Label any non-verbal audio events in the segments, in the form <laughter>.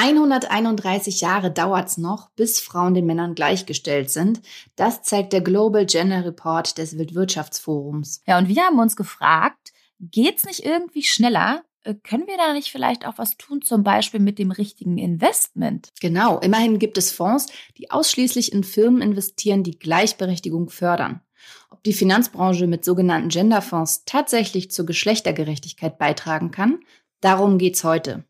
131 Jahre dauert's noch, bis Frauen den Männern gleichgestellt sind. Das zeigt der Global Gender Report des Weltwirtschaftsforums. Ja, und wir haben uns gefragt, geht's nicht irgendwie schneller? Äh, können wir da nicht vielleicht auch was tun, zum Beispiel mit dem richtigen Investment? Genau, immerhin gibt es Fonds, die ausschließlich in Firmen investieren, die Gleichberechtigung fördern. Ob die Finanzbranche mit sogenannten Genderfonds tatsächlich zur Geschlechtergerechtigkeit beitragen kann, darum geht's heute.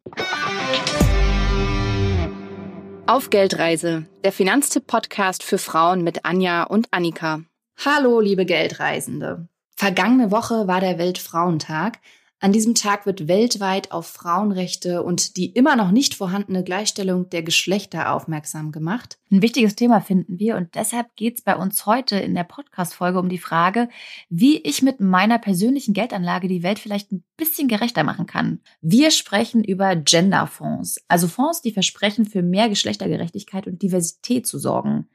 Auf Geldreise, der Finanztipp-Podcast für Frauen mit Anja und Annika. Hallo, liebe Geldreisende. Vergangene Woche war der Weltfrauentag. An diesem Tag wird weltweit auf Frauenrechte und die immer noch nicht vorhandene Gleichstellung der Geschlechter aufmerksam gemacht. Ein wichtiges Thema finden wir und deshalb geht es bei uns heute in der Podcast-Folge um die Frage, wie ich mit meiner persönlichen Geldanlage die Welt vielleicht ein bisschen gerechter machen kann. Wir sprechen über Genderfonds, also Fonds, die versprechen, für mehr Geschlechtergerechtigkeit und Diversität zu sorgen.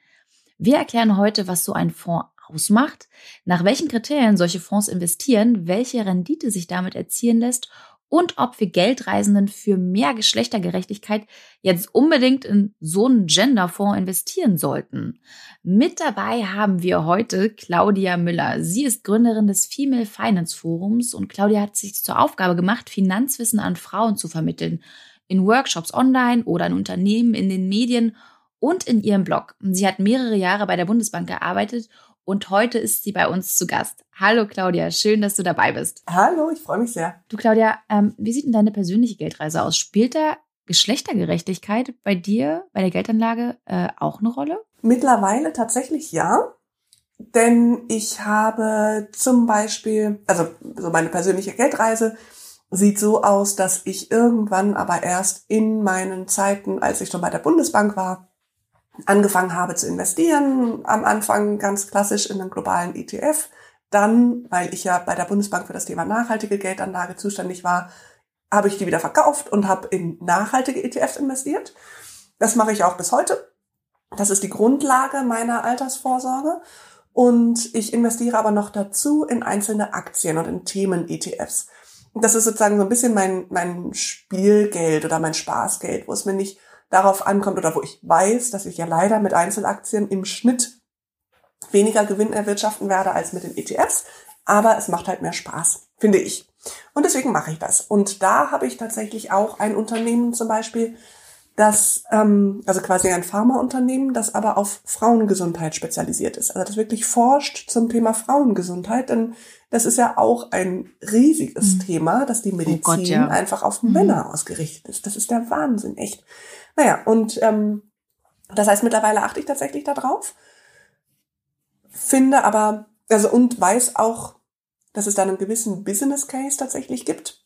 Wir erklären heute, was so ein Fonds ausmacht, nach welchen Kriterien solche Fonds investieren, welche Rendite sich damit erzielen lässt und ob wir Geldreisenden für mehr Geschlechtergerechtigkeit jetzt unbedingt in so einen Genderfonds investieren sollten. Mit dabei haben wir heute Claudia Müller. Sie ist Gründerin des Female Finance Forums und Claudia hat sich zur Aufgabe gemacht, Finanzwissen an Frauen zu vermitteln. In Workshops online oder in Unternehmen, in den Medien und in ihrem Blog. Sie hat mehrere Jahre bei der Bundesbank gearbeitet und heute ist sie bei uns zu Gast. Hallo Claudia, schön, dass du dabei bist. Hallo, ich freue mich sehr. Du Claudia, ähm, wie sieht denn deine persönliche Geldreise aus? Spielt da Geschlechtergerechtigkeit bei dir, bei der Geldanlage äh, auch eine Rolle? Mittlerweile tatsächlich ja. Denn ich habe zum Beispiel, also so meine persönliche Geldreise sieht so aus, dass ich irgendwann aber erst in meinen Zeiten, als ich schon bei der Bundesbank war, angefangen habe zu investieren, am Anfang ganz klassisch in einen globalen ETF. Dann, weil ich ja bei der Bundesbank für das Thema nachhaltige Geldanlage zuständig war, habe ich die wieder verkauft und habe in nachhaltige ETFs investiert. Das mache ich auch bis heute. Das ist die Grundlage meiner Altersvorsorge. Und ich investiere aber noch dazu in einzelne Aktien und in Themen-ETFs. Das ist sozusagen so ein bisschen mein, mein Spielgeld oder mein Spaßgeld, wo es mir nicht darauf ankommt oder wo ich weiß, dass ich ja leider mit Einzelaktien im Schnitt weniger Gewinn erwirtschaften werde als mit den ETFs. Aber es macht halt mehr Spaß, finde ich. Und deswegen mache ich das. Und da habe ich tatsächlich auch ein Unternehmen zum Beispiel, das, ähm, also quasi ein Pharmaunternehmen, das aber auf Frauengesundheit spezialisiert ist. Also das wirklich forscht zum Thema Frauengesundheit, denn das ist ja auch ein riesiges mhm. Thema, dass die Medizin oh Gott, ja. einfach auf mhm. Männer ausgerichtet ist. Das ist der Wahnsinn, echt. Naja, und ähm, das heißt, mittlerweile achte ich tatsächlich darauf, finde aber, also und weiß auch, dass es da einen gewissen Business Case tatsächlich gibt.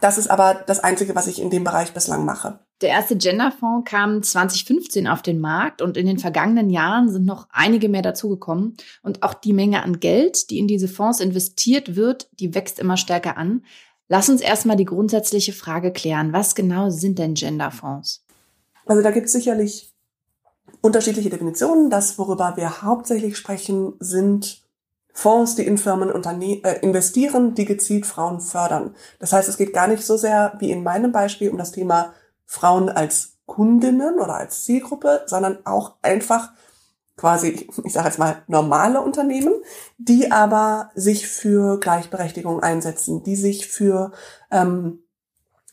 Das ist aber das Einzige, was ich in dem Bereich bislang mache. Der erste Genderfonds kam 2015 auf den Markt und in den vergangenen Jahren sind noch einige mehr dazugekommen. Und auch die Menge an Geld, die in diese Fonds investiert wird, die wächst immer stärker an. Lass uns erstmal die grundsätzliche Frage klären. Was genau sind denn Genderfonds? Also da gibt es sicherlich unterschiedliche Definitionen. Das, worüber wir hauptsächlich sprechen, sind Fonds, die in Firmen äh, investieren, die gezielt Frauen fördern. Das heißt, es geht gar nicht so sehr wie in meinem Beispiel um das Thema Frauen als Kundinnen oder als Zielgruppe, sondern auch einfach quasi, ich sage jetzt mal, normale Unternehmen, die aber sich für Gleichberechtigung einsetzen, die sich für ähm,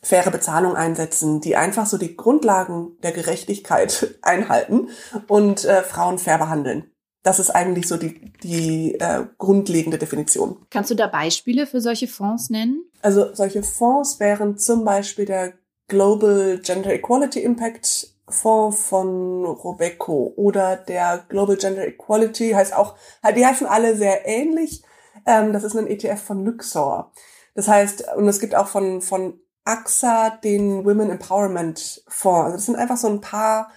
faire Bezahlung einsetzen, die einfach so die Grundlagen der Gerechtigkeit <laughs> einhalten und äh, Frauen fair behandeln. Das ist eigentlich so die, die äh, grundlegende Definition. Kannst du da Beispiele für solche Fonds nennen? Also solche Fonds wären zum Beispiel der Global Gender Equality Impact Fonds von Robeco oder der Global Gender Equality heißt auch, die heißen alle sehr ähnlich. Ähm, das ist ein ETF von Luxor. Das heißt, und es gibt auch von, von AXA den Women Empowerment Fonds. Also das sind einfach so ein paar,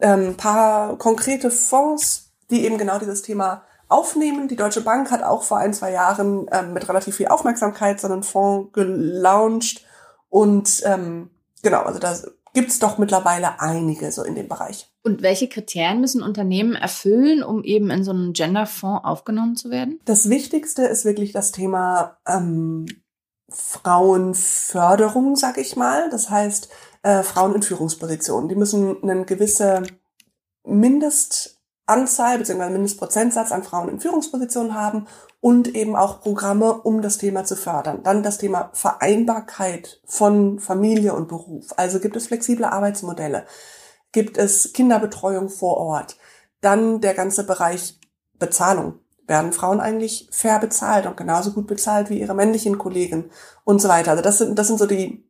ähm, paar konkrete Fonds, die eben genau dieses Thema aufnehmen. Die Deutsche Bank hat auch vor ein, zwei Jahren ähm, mit relativ viel Aufmerksamkeit so einen Fonds gelauncht. Und ähm, genau, also da gibt's doch mittlerweile einige so in dem Bereich. Und welche Kriterien müssen Unternehmen erfüllen, um eben in so einen Genderfonds aufgenommen zu werden? Das Wichtigste ist wirklich das Thema ähm, Frauenförderung, sag ich mal. Das heißt, äh, Frauen in Führungspositionen. Die müssen eine gewisse Mindestanzahl bzw. Mindestprozentsatz an Frauen in Führungspositionen haben und eben auch Programme, um das Thema zu fördern. Dann das Thema Vereinbarkeit von Familie und Beruf. Also gibt es flexible Arbeitsmodelle, gibt es Kinderbetreuung vor Ort, dann der ganze Bereich Bezahlung. Werden Frauen eigentlich fair bezahlt und genauso gut bezahlt wie ihre männlichen Kollegen und so weiter. Also das sind, das sind so die,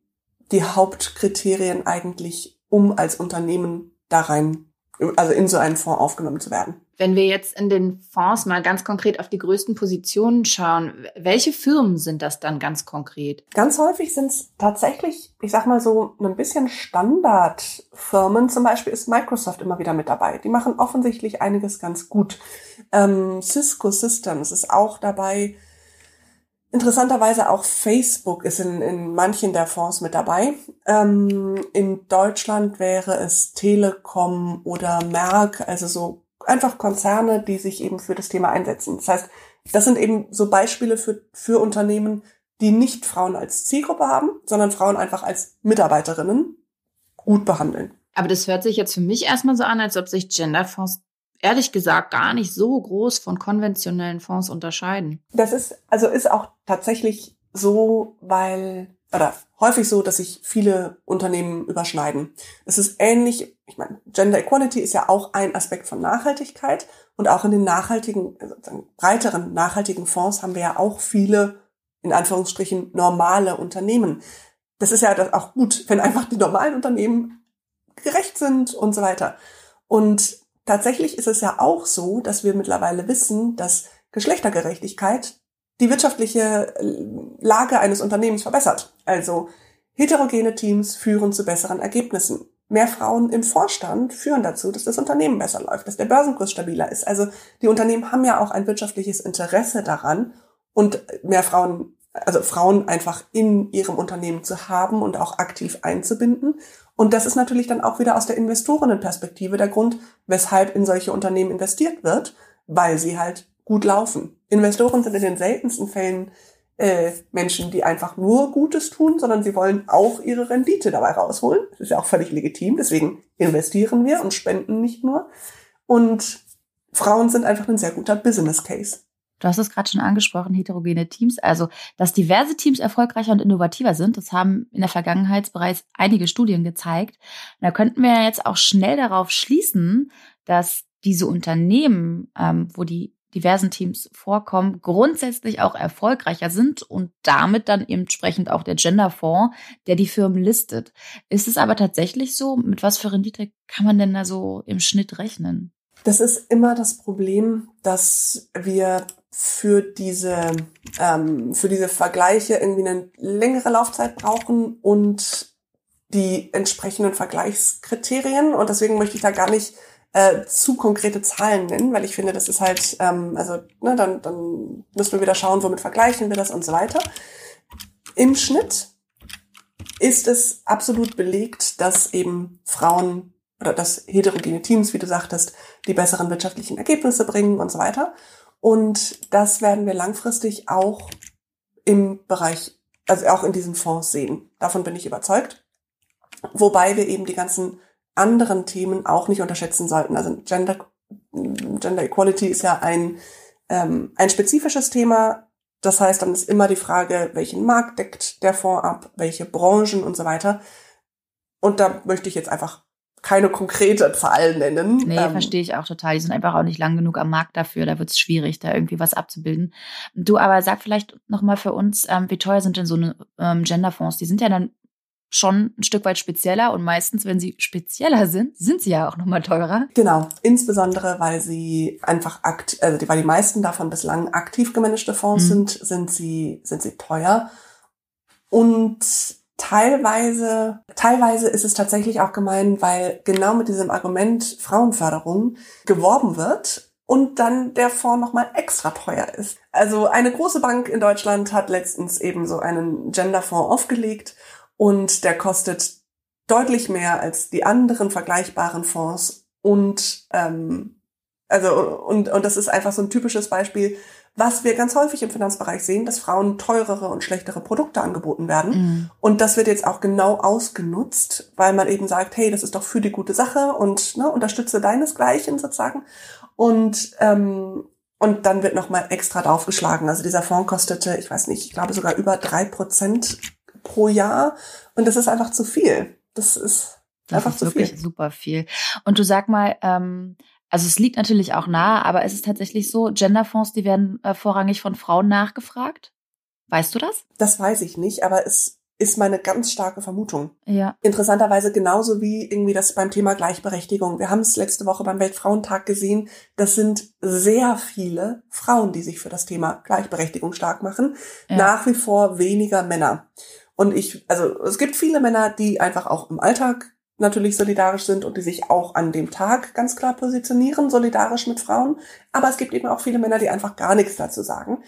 die Hauptkriterien eigentlich, um als Unternehmen da rein also in so einen Fonds aufgenommen zu werden. Wenn wir jetzt in den Fonds mal ganz konkret auf die größten Positionen schauen, welche Firmen sind das dann ganz konkret? Ganz häufig sind es tatsächlich, ich sag mal so, ein bisschen Standardfirmen. Zum Beispiel ist Microsoft immer wieder mit dabei. Die machen offensichtlich einiges ganz gut. Ähm, Cisco Systems ist auch dabei. Interessanterweise auch Facebook ist in, in manchen der Fonds mit dabei. Ähm, in Deutschland wäre es Telekom oder Merck, also so einfach Konzerne, die sich eben für das Thema einsetzen. Das heißt, das sind eben so Beispiele für, für Unternehmen, die nicht Frauen als Zielgruppe haben, sondern Frauen einfach als Mitarbeiterinnen gut behandeln. Aber das hört sich jetzt für mich erstmal so an, als ob sich Genderfonds ehrlich gesagt gar nicht so groß von konventionellen Fonds unterscheiden. Das ist, also ist auch tatsächlich so, weil, oder häufig so, dass sich viele Unternehmen überschneiden. Es ist ähnlich, ich meine, Gender Equality ist ja auch ein Aspekt von Nachhaltigkeit und auch in den nachhaltigen, also breiteren nachhaltigen Fonds haben wir ja auch viele, in Anführungsstrichen, normale Unternehmen. Das ist ja auch gut, wenn einfach die normalen Unternehmen gerecht sind und so weiter. Und tatsächlich ist es ja auch so, dass wir mittlerweile wissen, dass Geschlechtergerechtigkeit die wirtschaftliche äh, Lage eines Unternehmens verbessert. Also heterogene Teams führen zu besseren Ergebnissen. Mehr Frauen im Vorstand führen dazu, dass das Unternehmen besser läuft, dass der Börsenkurs stabiler ist. Also die Unternehmen haben ja auch ein wirtschaftliches Interesse daran und mehr Frauen, also Frauen einfach in ihrem Unternehmen zu haben und auch aktiv einzubinden. Und das ist natürlich dann auch wieder aus der Investorinnenperspektive der Grund, weshalb in solche Unternehmen investiert wird, weil sie halt gut laufen. Investoren sind in den seltensten Fällen äh, Menschen, die einfach nur Gutes tun, sondern sie wollen auch ihre Rendite dabei rausholen. Das ist ja auch völlig legitim. Deswegen investieren wir und spenden nicht nur. Und Frauen sind einfach ein sehr guter Business Case. Du hast es gerade schon angesprochen, heterogene Teams. Also, dass diverse Teams erfolgreicher und innovativer sind, das haben in der Vergangenheit bereits einige Studien gezeigt. Und da könnten wir jetzt auch schnell darauf schließen, dass diese Unternehmen, ähm, wo die diversen Teams vorkommen, grundsätzlich auch erfolgreicher sind und damit dann entsprechend auch der Genderfonds, der die Firmen listet. Ist es aber tatsächlich so? Mit was für Rendite kann man denn da so im Schnitt rechnen? Das ist immer das Problem, dass wir für diese, ähm, für diese Vergleiche irgendwie eine längere Laufzeit brauchen und die entsprechenden Vergleichskriterien. Und deswegen möchte ich da gar nicht äh, zu konkrete Zahlen nennen, weil ich finde, das ist halt, ähm, also ne, dann, dann müssen wir wieder schauen, womit vergleichen wir das und so weiter. Im Schnitt ist es absolut belegt, dass eben Frauen oder dass heterogene Teams, wie du sagtest, die besseren wirtschaftlichen Ergebnisse bringen und so weiter. Und das werden wir langfristig auch im Bereich, also auch in diesen Fonds sehen. Davon bin ich überzeugt. Wobei wir eben die ganzen anderen Themen auch nicht unterschätzen sollten. Also Gender, Gender Equality ist ja ein, ähm, ein spezifisches Thema. Das heißt, dann ist immer die Frage, welchen Markt deckt der Fonds ab, welche Branchen und so weiter. Und da möchte ich jetzt einfach keine konkrete Zahl nennen. Nee, ähm, verstehe ich auch total. Die sind einfach auch nicht lang genug am Markt dafür. Da wird es schwierig, da irgendwie was abzubilden. Du aber sag vielleicht nochmal für uns, ähm, wie teuer sind denn so eine ähm, Genderfonds? Die sind ja dann schon ein Stück weit spezieller und meistens, wenn sie spezieller sind, sind sie ja auch nochmal teurer. Genau, insbesondere weil sie einfach akt, also weil die meisten davon bislang aktiv gemanagte Fonds mhm. sind, sind sie sind sie teuer und Teilweise, teilweise ist es tatsächlich auch gemein, weil genau mit diesem Argument Frauenförderung geworben wird und dann der Fonds nochmal extra teuer ist. Also eine große Bank in Deutschland hat letztens eben so einen Genderfonds aufgelegt und der kostet deutlich mehr als die anderen vergleichbaren Fonds und ähm, Also, und, und das ist einfach so ein typisches Beispiel, was wir ganz häufig im Finanzbereich sehen, dass Frauen teurere und schlechtere Produkte angeboten werden. Mhm. Und das wird jetzt auch genau ausgenutzt, weil man eben sagt, hey, das ist doch für die gute Sache und ne, unterstütze deinesgleichen sozusagen. Und ähm, und dann wird nochmal extra draufgeschlagen. Also dieser Fonds kostete, ich weiß nicht, ich glaube sogar über drei Prozent pro Jahr. Und das ist einfach zu viel. Das ist das einfach ist zu wirklich viel. super viel. Und du sag mal, ähm, also es liegt natürlich auch nahe, aber ist es tatsächlich so, Genderfonds, die werden äh, vorrangig von Frauen nachgefragt? Weißt du das? Das weiß ich nicht, aber es ist meine ganz starke Vermutung. Ja. Interessanterweise genauso wie irgendwie das beim Thema Gleichberechtigung. Wir haben es letzte Woche beim Weltfrauentag gesehen. Das sind sehr viele Frauen, die sich für das Thema Gleichberechtigung stark machen. Ja. Nach wie vor weniger Männer. Und ich, also es gibt viele Männer, die einfach auch im Alltag natürlich solidarisch sind und die sich auch an dem Tag ganz klar positionieren, solidarisch mit Frauen. Aber es gibt eben auch viele Männer, die einfach gar nichts dazu sagen.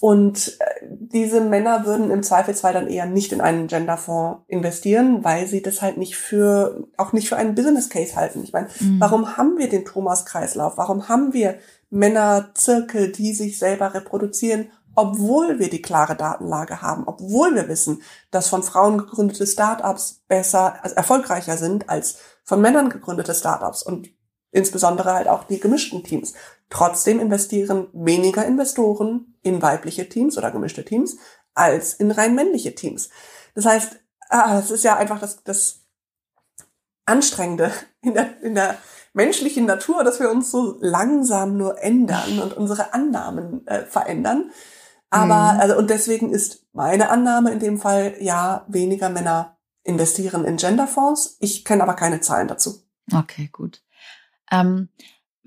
Und äh, diese Männer würden im Zweifelsfall dann eher nicht in einen Genderfonds investieren, weil sie das halt nicht für, auch nicht für einen Business Case halten. Ich meine, mhm. warum haben wir den Thomas-Kreislauf? Warum haben wir Männerzirkel, die sich selber reproduzieren obwohl wir die klare Datenlage haben, obwohl wir wissen, dass von Frauen gegründete Startups besser, also erfolgreicher sind als von Männern gegründete Startups und insbesondere halt auch die gemischten Teams. Trotzdem investieren weniger Investoren in weibliche Teams oder gemischte Teams als in rein männliche Teams. Das heißt, ah, es ist ja einfach das, das Anstrengende <laughs> in der, in der menschlichen Natur, dass wir uns so langsam nur ändern und unsere Annahmen äh, verändern. Aber, mhm. also, und deswegen ist meine Annahme in dem Fall, ja, weniger Männer investieren in Genderfonds. Ich kenne aber keine Zahlen dazu. Okay, gut. Ähm,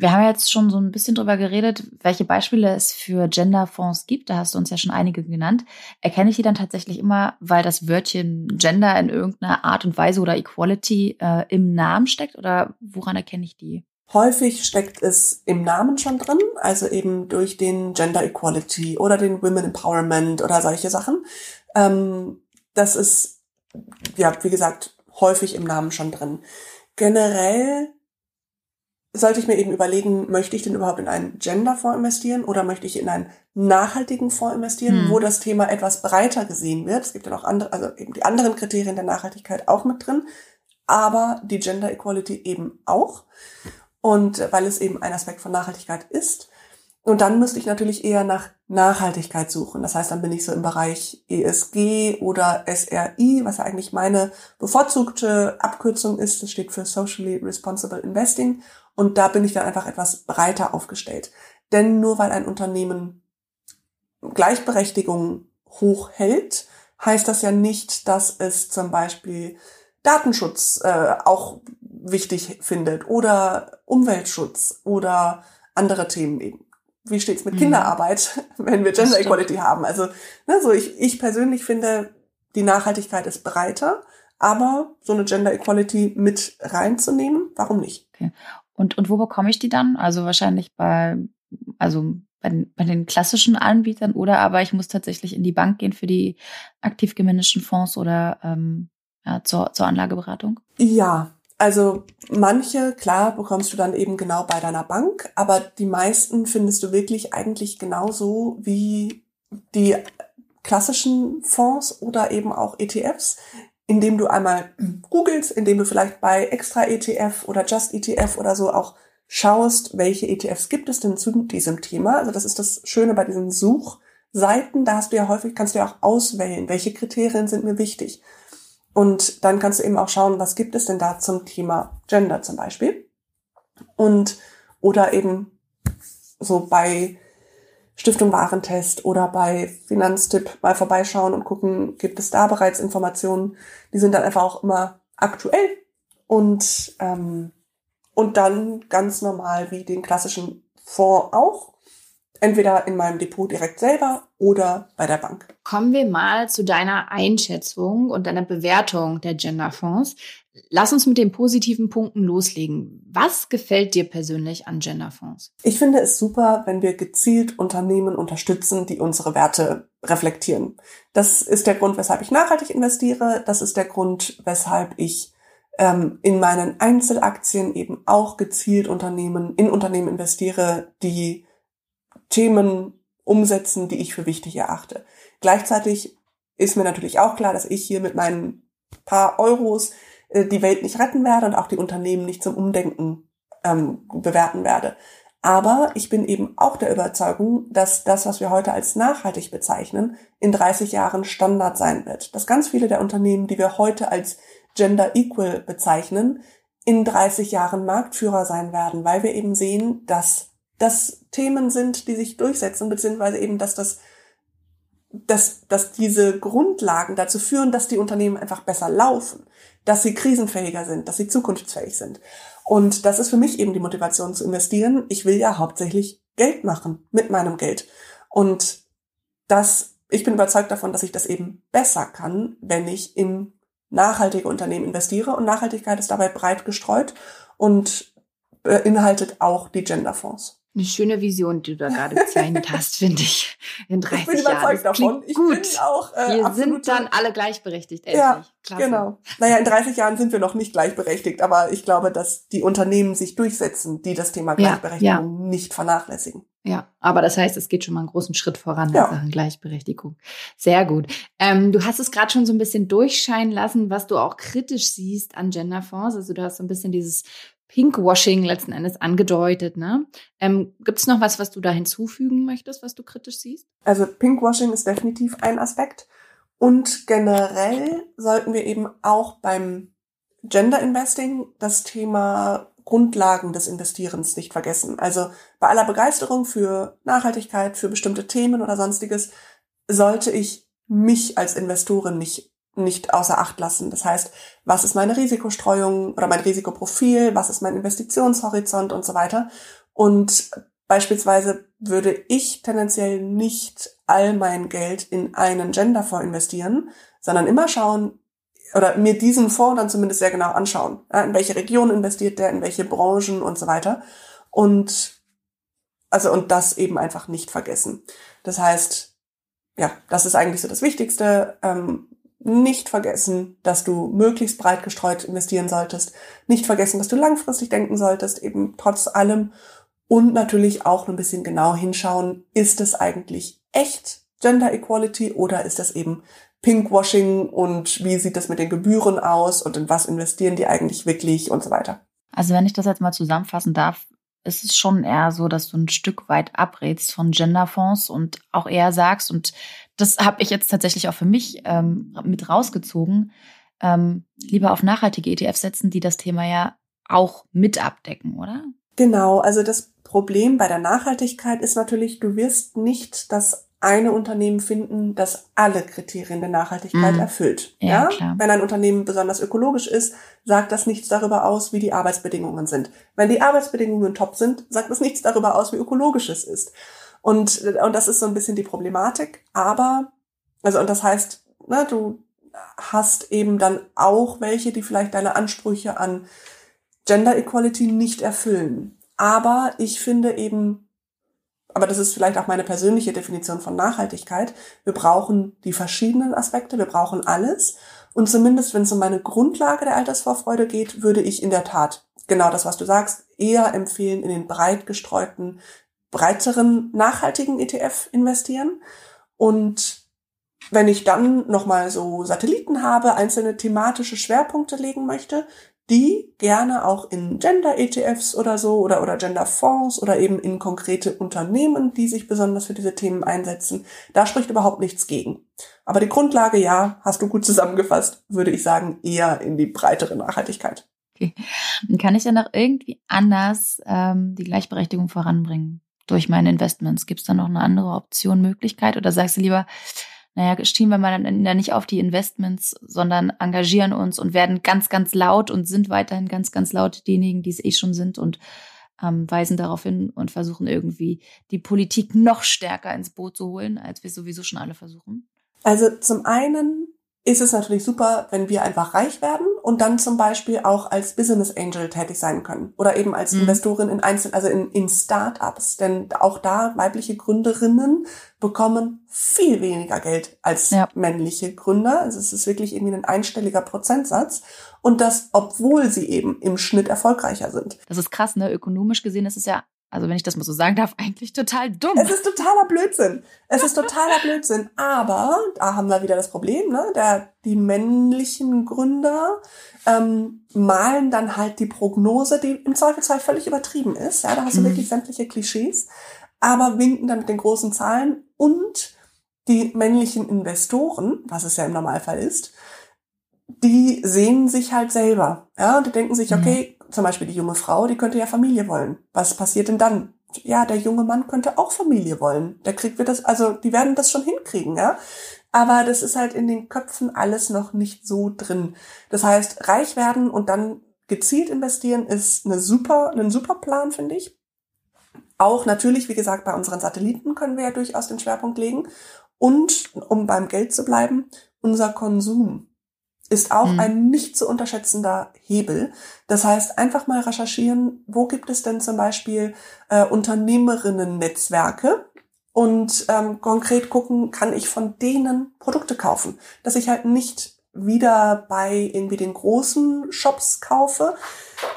wir haben jetzt schon so ein bisschen drüber geredet, welche Beispiele es für Genderfonds gibt. Da hast du uns ja schon einige genannt. Erkenne ich die dann tatsächlich immer, weil das Wörtchen Gender in irgendeiner Art und Weise oder Equality äh, im Namen steckt? Oder woran erkenne ich die? Häufig steckt es im Namen schon drin, also eben durch den Gender Equality oder den Women Empowerment oder solche Sachen. Ähm, das ist, ja, wie gesagt, häufig im Namen schon drin. Generell sollte ich mir eben überlegen, möchte ich denn überhaupt in einen Genderfonds investieren oder möchte ich in einen nachhaltigen Fonds investieren, hm. wo das Thema etwas breiter gesehen wird. Es gibt ja noch andere, also eben die anderen Kriterien der Nachhaltigkeit auch mit drin, aber die Gender Equality eben auch. Und weil es eben ein Aspekt von Nachhaltigkeit ist. Und dann müsste ich natürlich eher nach Nachhaltigkeit suchen. Das heißt, dann bin ich so im Bereich ESG oder SRI, was ja eigentlich meine bevorzugte Abkürzung ist. Das steht für Socially Responsible Investing. Und da bin ich dann einfach etwas breiter aufgestellt. Denn nur weil ein Unternehmen Gleichberechtigung hochhält, heißt das ja nicht, dass es zum Beispiel Datenschutz äh, auch wichtig findet oder Umweltschutz oder andere Themen eben. Wie steht's mit mhm. Kinderarbeit, <laughs> wenn wir Gender Equality haben? Also, ne, so ich, ich persönlich finde, die Nachhaltigkeit ist breiter, aber so eine Gender Equality mit reinzunehmen, warum nicht? Okay. Und, und wo bekomme ich die dann? Also wahrscheinlich bei, also bei den, bei den klassischen Anbietern oder aber ich muss tatsächlich in die Bank gehen für die aktiv gemanagten Fonds oder ähm, ja, zur, zur Anlageberatung? Ja, also manche, klar, bekommst du dann eben genau bei deiner Bank, aber die meisten findest du wirklich eigentlich genauso wie die klassischen Fonds oder eben auch ETFs, indem du einmal googelst, indem du vielleicht bei Extra ETF oder Just ETF oder so auch schaust, welche ETFs gibt es denn zu diesem Thema. Also das ist das Schöne bei diesen Suchseiten, da hast du ja häufig, kannst du ja auch auswählen, welche Kriterien sind mir wichtig. Und dann kannst du eben auch schauen, was gibt es denn da zum Thema Gender zum Beispiel. Und, oder eben so bei Stiftung Warentest oder bei Finanztipp mal vorbeischauen und gucken, gibt es da bereits Informationen. Die sind dann einfach auch immer aktuell und, ähm, und dann ganz normal wie den klassischen Fonds auch Entweder in meinem Depot direkt selber oder bei der Bank. Kommen wir mal zu deiner Einschätzung und deiner Bewertung der Genderfonds. Lass uns mit den positiven Punkten loslegen. Was gefällt dir persönlich an Genderfonds? Ich finde es super, wenn wir gezielt Unternehmen unterstützen, die unsere Werte reflektieren. Das ist der Grund, weshalb ich nachhaltig investiere. Das ist der Grund, weshalb ich ähm, in meinen Einzelaktien eben auch gezielt Unternehmen, in Unternehmen investiere, die Themen umsetzen, die ich für wichtig erachte. Gleichzeitig ist mir natürlich auch klar, dass ich hier mit meinen paar Euros äh, die Welt nicht retten werde und auch die Unternehmen nicht zum Umdenken ähm, bewerten werde. Aber ich bin eben auch der Überzeugung, dass das, was wir heute als nachhaltig bezeichnen, in 30 Jahren Standard sein wird. Dass ganz viele der Unternehmen, die wir heute als Gender Equal bezeichnen, in 30 Jahren Marktführer sein werden, weil wir eben sehen, dass das Themen sind, die sich durchsetzen, beziehungsweise eben, dass das dass, dass diese Grundlagen dazu führen, dass die Unternehmen einfach besser laufen, dass sie krisenfähiger sind, dass sie zukunftsfähig sind. Und das ist für mich eben die Motivation zu investieren. Ich will ja hauptsächlich Geld machen mit meinem Geld. Und das, ich bin überzeugt davon, dass ich das eben besser kann, wenn ich in nachhaltige Unternehmen investiere. Und Nachhaltigkeit ist dabei breit gestreut und beinhaltet auch die Genderfonds. Eine schöne Vision, die du da gerade gezeichnet <laughs> hast, finde ich. In 30 ich bin überzeugt Jahren. davon. Ich gut. bin auch. Äh, Wir sind dann alle gleichberechtigt, endlich. Ja, Klasse. Genau. Naja, in 30 Jahren sind wir noch nicht gleichberechtigt, aber ich glaube, dass die Unternehmen sich durchsetzen, die das Thema Ja, Gleichberechtigung nicht vernachlässigen. Ja, aber das heißt, es geht schon mal einen großen Schritt voran Ja. in Sachen Gleichberechtigung. Sehr gut. Ähm, du hast es gerade schon so ein bisschen durchscheinen lassen, was du auch kritisch siehst an Genderfonds. Also du hast so ein bisschen dieses Pinkwashing letzten Endes angedeutet. Ne? Ähm, Gibt es noch was, was du da hinzufügen möchtest, was du kritisch siehst? Also Pinkwashing ist definitiv ein Aspekt. Und generell sollten wir eben auch beim Gender Investing das Thema Grundlagen des Investierens nicht vergessen. Also bei aller Begeisterung für Nachhaltigkeit, für bestimmte Themen oder sonstiges, sollte ich mich als Investorin nicht, nicht außer Acht lassen. Das heißt, was ist meine Risikostreuung oder mein Risikoprofil, was ist mein Investitionshorizont und so weiter. Und beispielsweise würde ich tendenziell nicht all mein Geld in einen Genderfonds investieren, sondern immer schauen, oder mir diesen Fonds dann zumindest sehr genau anschauen. In welche Region investiert der, in welche Branchen und so weiter. Und also und das eben einfach nicht vergessen. Das heißt, ja, das ist eigentlich so das Wichtigste. Ähm, nicht vergessen, dass du möglichst breit gestreut investieren solltest. Nicht vergessen, dass du langfristig denken solltest, eben trotz allem. Und natürlich auch ein bisschen genau hinschauen, ist es eigentlich echt Gender Equality oder ist das eben Pinkwashing und wie sieht das mit den Gebühren aus und in was investieren die eigentlich wirklich und so weiter. Also wenn ich das jetzt mal zusammenfassen darf, ist es schon eher so, dass du ein Stück weit abrätst von Genderfonds und auch eher sagst, und das habe ich jetzt tatsächlich auch für mich ähm, mit rausgezogen, ähm, lieber auf nachhaltige ETFs setzen, die das Thema ja auch mit abdecken, oder? Genau, also das Problem bei der Nachhaltigkeit ist natürlich, du wirst nicht das eine Unternehmen finden, das alle Kriterien der Nachhaltigkeit Mhm. erfüllt. Ja, klar. Wenn ein Unternehmen besonders ökologisch ist, sagt das nichts darüber aus, wie die Arbeitsbedingungen sind. Wenn die Arbeitsbedingungen top sind, sagt das nichts darüber aus, wie ökologisch es ist. Und, und das ist so ein bisschen die Problematik. Aber, also, und das heißt, na, du hast eben dann auch welche, die vielleicht deine Ansprüche an Gender Equality nicht erfüllen. Aber ich finde eben, aber das ist vielleicht auch meine persönliche Definition von Nachhaltigkeit, wir brauchen die verschiedenen Aspekte, wir brauchen alles. Und zumindest, wenn es um meine Grundlage der Altersvorfreude geht, würde ich in der Tat genau das, was du sagst, eher empfehlen, in den breit gestreuten, breiteren, nachhaltigen ETF investieren. Und wenn ich dann nochmal so Satelliten habe, einzelne thematische Schwerpunkte legen möchte, die gerne auch in Gender-ETFs oder so oder, oder Gender-Fonds oder eben in konkrete Unternehmen, die sich besonders für diese Themen einsetzen. Da spricht überhaupt nichts gegen. Aber die Grundlage, ja, hast du gut zusammengefasst, würde ich sagen, eher in die breitere Nachhaltigkeit. Und kann ich dann auch irgendwie anders ähm, die Gleichberechtigung voranbringen durch meine Investments? Gibt es da noch eine andere Option, Möglichkeit? Oder sagst du lieber, naja, stehen wir mal dann nicht auf die Investments, sondern engagieren uns und werden ganz, ganz laut und sind weiterhin ganz, ganz laut diejenigen, die es eh schon sind und ähm, weisen darauf hin und versuchen irgendwie die Politik noch stärker ins Boot zu holen, als wir sowieso schon alle versuchen. Also zum einen ist es natürlich super, wenn wir einfach reich werden und dann zum Beispiel auch als Business Angel tätig sein können oder eben als mhm. Investorin in Einzel, also in, in Startups. Denn auch da weibliche Gründerinnen bekommen viel weniger Geld als ja. männliche Gründer. Also es ist wirklich irgendwie ein einstelliger Prozentsatz. Und das, obwohl sie eben im Schnitt erfolgreicher sind. Das ist krass, ne? Ökonomisch gesehen ist es ja also wenn ich das mal so sagen darf, <laughs> eigentlich total dumm. Es ist totaler Blödsinn. Es ist totaler Blödsinn. Aber da haben wir wieder das Problem, ne? Der, die männlichen Gründer ähm, malen dann halt die Prognose, die im Zweifelsfall völlig übertrieben ist. Ja, da hast du mhm. wirklich sämtliche Klischees, aber winken dann mit den großen Zahlen und die männlichen Investoren, was es ja im Normalfall ist, die sehen sich halt selber. Ja, und die denken sich, mhm. okay, zum Beispiel die junge Frau, die könnte ja Familie wollen. Was passiert denn dann? Ja, der junge Mann könnte auch Familie wollen. Der kriegt wir das, also die werden das schon hinkriegen, ja. Aber das ist halt in den Köpfen alles noch nicht so drin. Das heißt, reich werden und dann gezielt investieren ist eine super, ein super Plan, finde ich. Auch natürlich, wie gesagt, bei unseren Satelliten können wir ja durchaus den Schwerpunkt legen. Und um beim Geld zu bleiben, unser Konsum ist auch mhm. ein nicht zu unterschätzender Hebel. Das heißt, einfach mal recherchieren, wo gibt es denn zum Beispiel äh, Unternehmerinnen-Netzwerke und ähm, konkret gucken, kann ich von denen Produkte kaufen, dass ich halt nicht wieder bei irgendwie den großen Shops kaufe,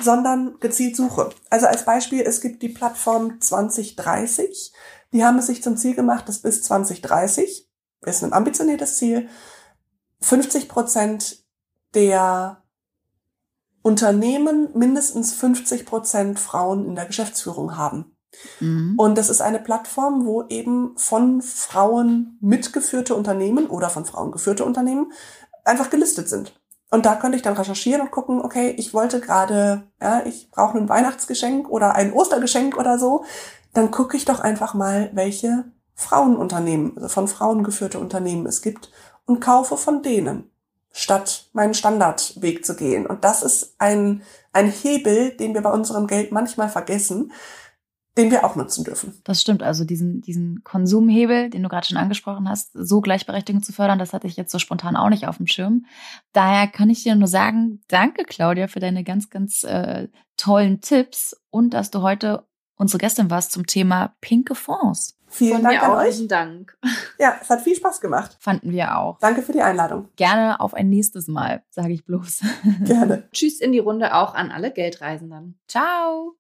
sondern gezielt suche. Also als Beispiel, es gibt die Plattform 2030. Die haben es sich zum Ziel gemacht, dass bis 2030, ist ein ambitioniertes Ziel, 50 Prozent der Unternehmen mindestens 50 Prozent Frauen in der Geschäftsführung haben. Mhm. Und das ist eine Plattform, wo eben von Frauen mitgeführte Unternehmen oder von Frauen geführte Unternehmen einfach gelistet sind. Und da könnte ich dann recherchieren und gucken, okay, ich wollte gerade, ja, ich brauche ein Weihnachtsgeschenk oder ein Ostergeschenk oder so. Dann gucke ich doch einfach mal, welche Frauenunternehmen, also von Frauen geführte Unternehmen es gibt und kaufe von denen statt meinen Standardweg zu gehen. Und das ist ein, ein Hebel, den wir bei unserem Geld manchmal vergessen, den wir auch nutzen dürfen. Das stimmt. Also diesen, diesen Konsumhebel, den du gerade schon angesprochen hast, so Gleichberechtigung zu fördern, das hatte ich jetzt so spontan auch nicht auf dem Schirm. Daher kann ich dir nur sagen, danke Claudia für deine ganz, ganz äh, tollen Tipps und dass du heute unsere Gästin warst zum Thema pinke Fonds. Vielen Von Dank mir an auch euch. Dank. <laughs> Ja, es hat viel Spaß gemacht. Fanden wir auch. Danke für die Einladung. Gerne auf ein nächstes Mal, sage ich bloß. <laughs> Gerne. Tschüss in die Runde auch an alle Geldreisenden. Ciao.